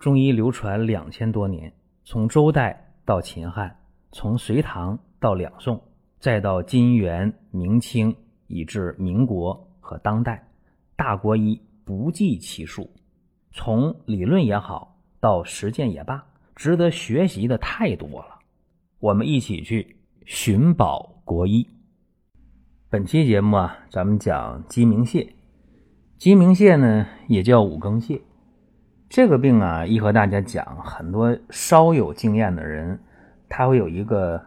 中医流传两千多年，从周代到秦汉，从隋唐到两宋，再到金元明清，以至民国和当代，大国医不计其数。从理论也好，到实践也罢，值得学习的太多了。我们一起去寻宝国医。本期节目啊，咱们讲鸡鸣泻。鸡鸣泻呢，也叫五更泻。这个病啊，一和大家讲，很多稍有经验的人，他会有一个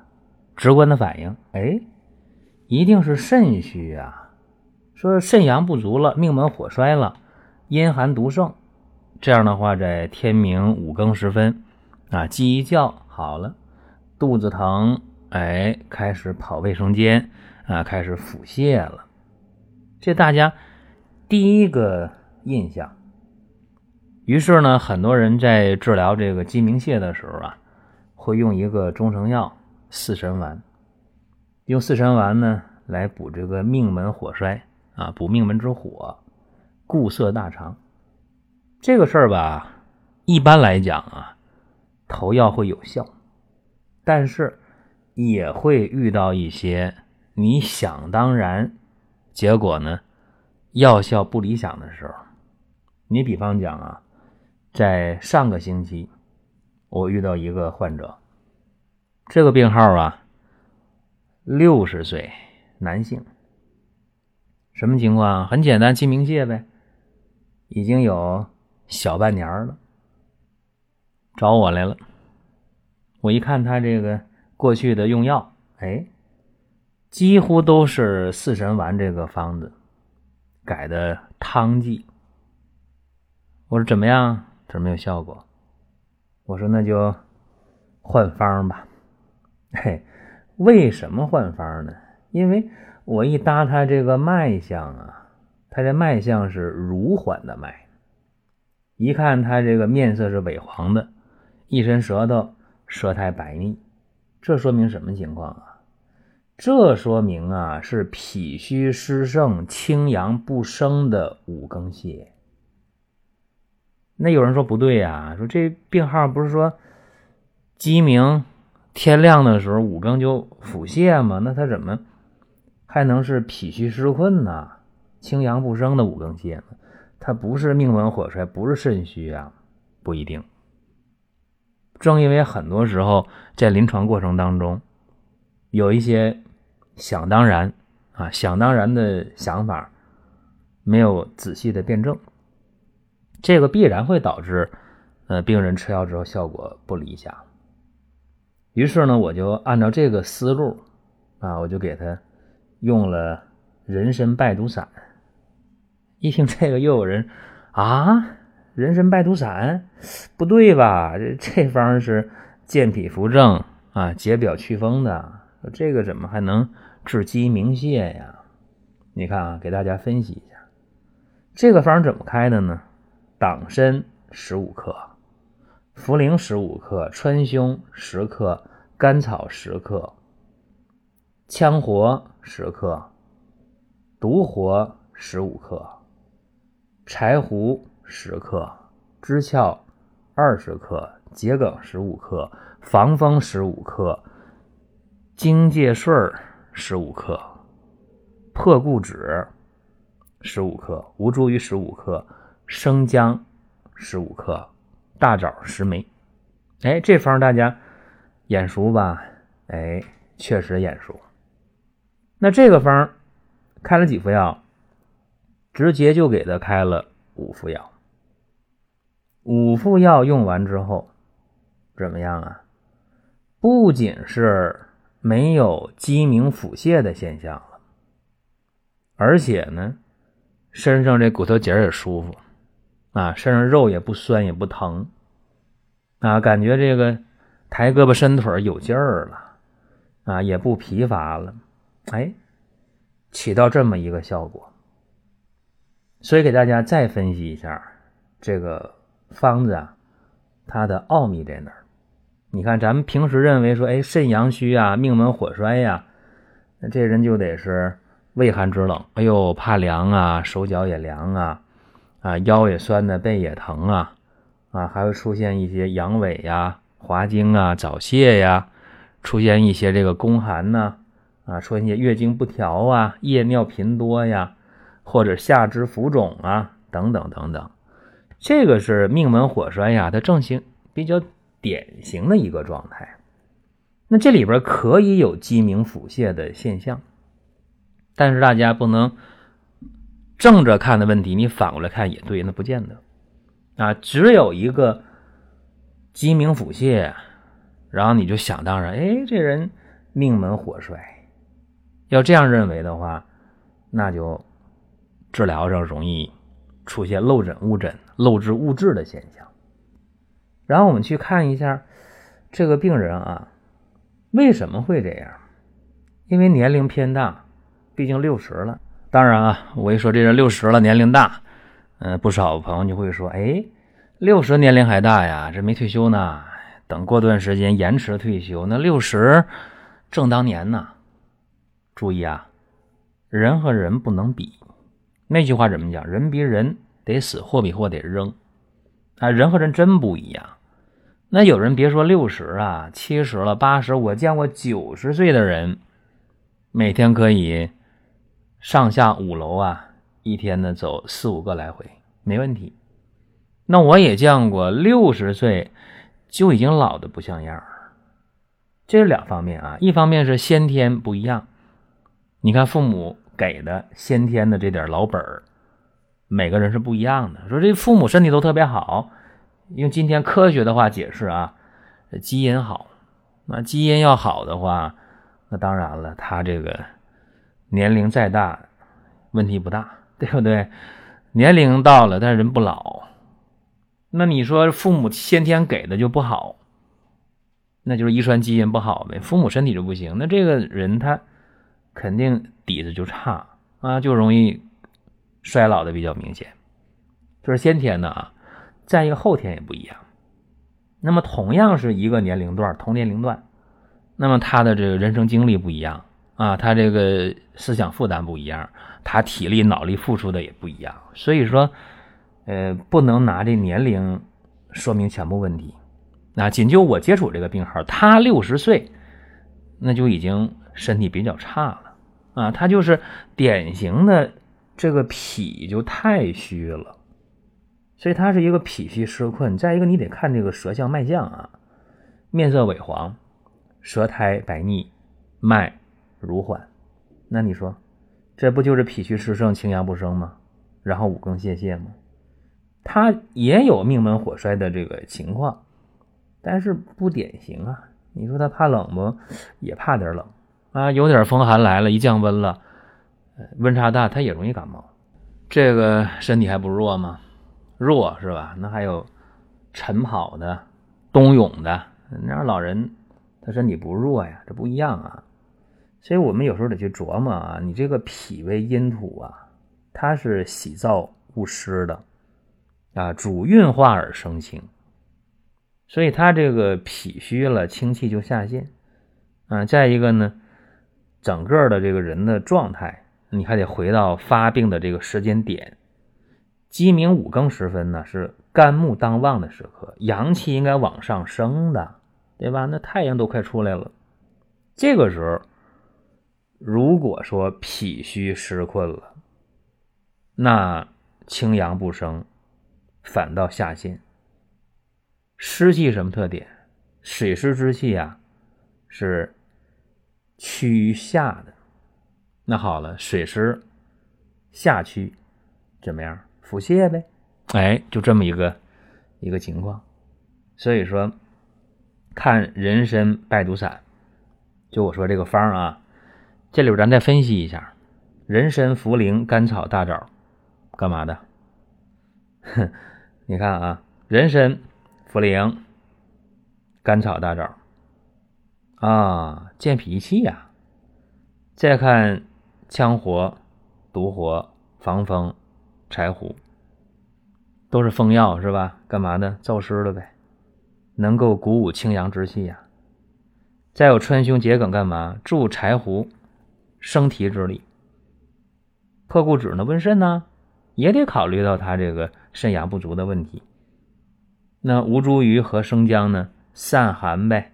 直观的反应，哎，一定是肾虚啊，说肾阳不足了，命门火衰了，阴寒毒盛。这样的话，在天明五更时分啊，鸡一叫好了，肚子疼，哎，开始跑卫生间啊，开始腹泻了。这大家第一个印象。于是呢，很多人在治疗这个鸡鸣泻的时候啊，会用一个中成药四神丸，用四神丸呢来补这个命门火衰啊，补命门之火，固涩大肠。这个事儿吧，一般来讲啊，投药会有效，但是也会遇到一些你想当然，结果呢药效不理想的时候。你比方讲啊，在上个星期，我遇到一个患者，这个病号啊，六十岁男性，什么情况？很简单，鸡鸣泻呗，已经有。小半年了，找我来了。我一看他这个过去的用药，哎，几乎都是四神丸这个方子改的汤剂。我说怎么样？他说没有效果。我说那就换方吧。嘿，为什么换方呢？因为我一搭他这个脉象啊，他这脉象是如缓的脉。一看他这个面色是萎黄的，一伸舌头，舌苔白腻，这说明什么情况啊？这说明啊是脾虚湿盛、清阳不升的五更泻。那有人说不对呀，说这病号不是说鸡鸣天亮的时候五更就腹泻吗？那他怎么还能是脾虚湿困呢？清阳不升的五更泻呢？它不是命门火衰，不是肾虚啊，不一定。正因为很多时候在临床过程当中，有一些想当然啊、想当然的想法，没有仔细的辩证，这个必然会导致呃病人吃药之后效果不理想。于是呢，我就按照这个思路啊，我就给他用了人参败毒散。一听这个，又有人啊，人参败毒散，不对吧？这这方是健脾扶正啊，解表祛风的，这个怎么还能治鸡鸣泻呀？你看啊，给大家分析一下，这个方怎么开的呢？党参十五克，茯苓十五克，川芎十克，甘草十克，羌活十克，独活十五克。柴胡十克，知翘二十克，桔梗十五克，防风十五克，荆芥穗十五克，破故脂十五克，吴茱萸十五克，生姜十五克，大枣十枚。哎，这方大家眼熟吧？哎，确实眼熟。那这个方开了几副药？直接就给他开了五副药，五副药用完之后怎么样啊？不仅是没有鸡鸣腹泻的现象了，而且呢，身上这骨头节也舒服啊，身上肉也不酸也不疼啊，感觉这个抬胳膊伸腿有劲儿了啊，也不疲乏了，哎，起到这么一个效果。所以给大家再分析一下这个方子啊，它的奥秘在哪儿？你看，咱们平时认为说，哎，肾阳虚啊，命门火衰呀，那这人就得是畏寒肢冷，哎呦，怕凉啊，手脚也凉啊，啊，腰也酸的，背也疼啊，啊，还会出现一些阳痿呀、滑精啊、早泄呀，出现一些这个宫寒呐，啊，出现一些月经不调啊、夜尿频多呀，或者下肢浮肿啊，等等等等。这个是命门火衰呀，它正型比较典型的一个状态。那这里边可以有鸡鸣腹泻的现象，但是大家不能正着看的问题，你反过来看也对，那不见得啊。只有一个鸡鸣腹泻，然后你就想当然，哎，这人命门火衰。要这样认为的话，那就治疗上容易出现漏诊误诊。漏治误治的现象，然后我们去看一下这个病人啊，为什么会这样？因为年龄偏大，毕竟六十了。当然啊，我一说这人六十了，年龄大，嗯，不少朋友就会说，哎，六十年龄还大呀，这没退休呢，等过段时间延迟退休。那六十正当年呢。注意啊，人和人不能比。那句话怎么讲？人比人。得死，货比货得扔，啊，人和人真不一样。那有人别说六十啊，七十了，八十，我见过九十岁的人，每天可以上下五楼啊，一天呢走四五个来回，没问题。那我也见过六十岁就已经老的不像样儿，这是两方面啊，一方面是先天不一样，你看父母给的先天的这点老本儿。每个人是不一样的。说这父母身体都特别好，用今天科学的话解释啊，基因好。那基因要好的话，那当然了，他这个年龄再大问题不大，对不对？年龄到了，但是人不老。那你说父母先天给的就不好，那就是遗传基因不好呗。父母身体就不行，那这个人他肯定底子就差啊，就容易。衰老的比较明显，这是先天的啊。再一个后天也不一样。那么同样是一个年龄段，同年龄段，那么他的这个人生经历不一样啊，他这个思想负担不一样，他体力脑力付出的也不一样。所以说，呃，不能拿这年龄说明全部问题。那仅就我接触这个病号，他六十岁，那就已经身体比较差了啊，他就是典型的。这个脾就太虚了，所以他是一个脾虚湿困。再一个，你得看这个舌象脉象啊，面色萎黄，舌苔白腻，脉如缓。那你说，这不就是脾虚湿盛、清阳不生吗？然后五更泄泻吗？他也有命门火衰的这个情况，但是不典型啊。你说他怕冷不？也怕点冷啊，有点风寒来了，一降温了。温差大，他也容易感冒。这个身体还不弱吗？弱是吧？那还有晨跑的、冬泳的，那老人他身体不弱呀，这不一样啊。所以我们有时候得去琢磨啊，你这个脾为阴土啊，它是喜燥恶湿的啊，主运化而生清，所以他这个脾虚了，清气就下陷啊。再一个呢，整个的这个人的状态。你还得回到发病的这个时间点，鸡鸣五更时分呢，是肝木当旺的时刻，阳气应该往上升的，对吧？那太阳都快出来了，这个时候，如果说脾虚湿困了，那清阳不升，反倒下陷。湿气什么特点？水湿之气啊，是趋于下的。那好了，水湿下驱怎么样？腹泻呗，哎，就这么一个一个情况。所以说，看人参败毒散，就我说这个方啊，这里边咱再分析一下，人参、茯苓、甘草、大枣，干嘛的？哼，你看啊，人参、茯苓、甘草、大枣，啊，健脾气呀。再看。羌活、独活、防风、柴胡，都是风药是吧？干嘛的？燥湿了呗，能够鼓舞清阳之气呀。再有川芎、桔梗干嘛？助柴胡生提之力。破骨脂呢？温肾呢？也得考虑到他这个肾阳不足的问题。那吴茱萸和生姜呢，散寒呗，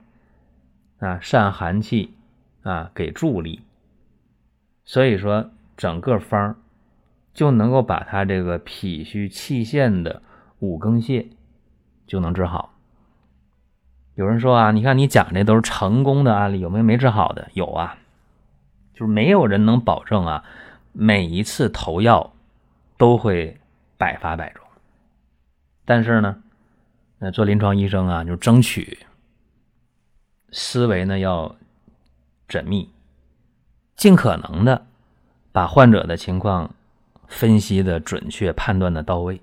啊，散寒气，啊，给助力。所以说，整个方就能够把他这个脾虚气陷的五更泻就能治好。有人说啊，你看你讲这都是成功的案例，有没有没治好的？有啊，就是没有人能保证啊，每一次投药都会百发百中。但是呢，那做临床医生啊，就争取思维呢要缜密。尽可能的把患者的情况分析的准确，判断的到位。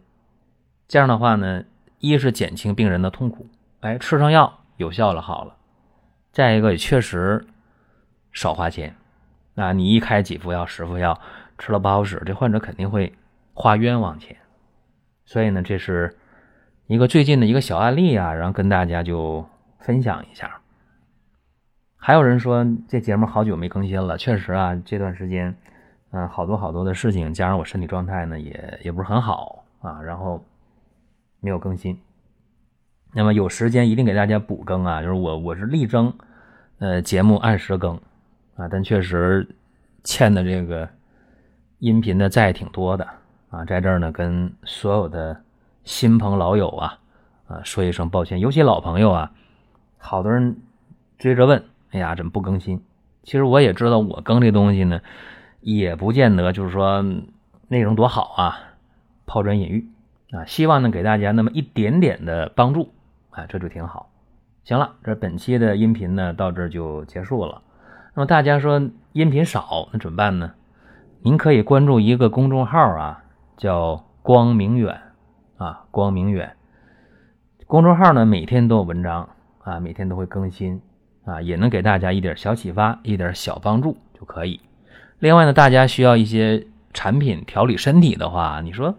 这样的话呢，一是减轻病人的痛苦，哎，吃上药有效了，好了；再一个也确实少花钱。那，你一开几副药、十副药，吃了不好使，这患者肯定会花冤枉钱。所以呢，这是一个最近的一个小案例啊，然后跟大家就分享一下。还有人说这节目好久没更新了，确实啊，这段时间，嗯，好多好多的事情，加上我身体状态呢，也也不是很好啊，然后没有更新。那么有时间一定给大家补更啊，就是我我是力争，呃，节目按时更啊，但确实欠的这个音频的债挺多的啊，在这儿呢跟所有的新朋老友啊啊说一声抱歉，尤其老朋友啊，好多人追着问。哎呀，怎么不更新？其实我也知道，我更这东西呢，也不见得就是说内容多好啊，抛砖引玉啊。希望能给大家那么一点点的帮助啊，这就挺好。行了，这本期的音频呢到这就结束了。那么大家说音频少，那怎么办呢？您可以关注一个公众号啊，叫光明远啊，光明远公众号呢每天都有文章啊，每天都会更新。啊，也能给大家一点小启发，一点小帮助就可以。另外呢，大家需要一些产品调理身体的话，你说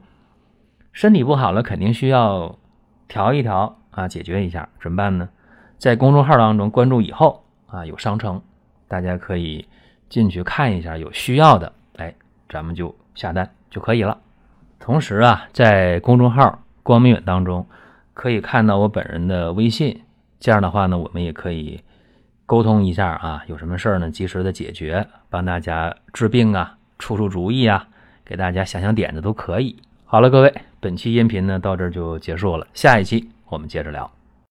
身体不好了，肯定需要调一调啊，解决一下，怎么办呢？在公众号当中关注以后啊，有商城，大家可以进去看一下，有需要的，哎，咱们就下单就可以了。同时啊，在公众号光明远当中可以看到我本人的微信，这样的话呢，我们也可以。沟通一下啊，有什么事儿呢？及时的解决，帮大家治病啊，出出主意啊，给大家想想点子都可以。好了，各位，本期音频呢到这儿就结束了，下一期我们接着聊。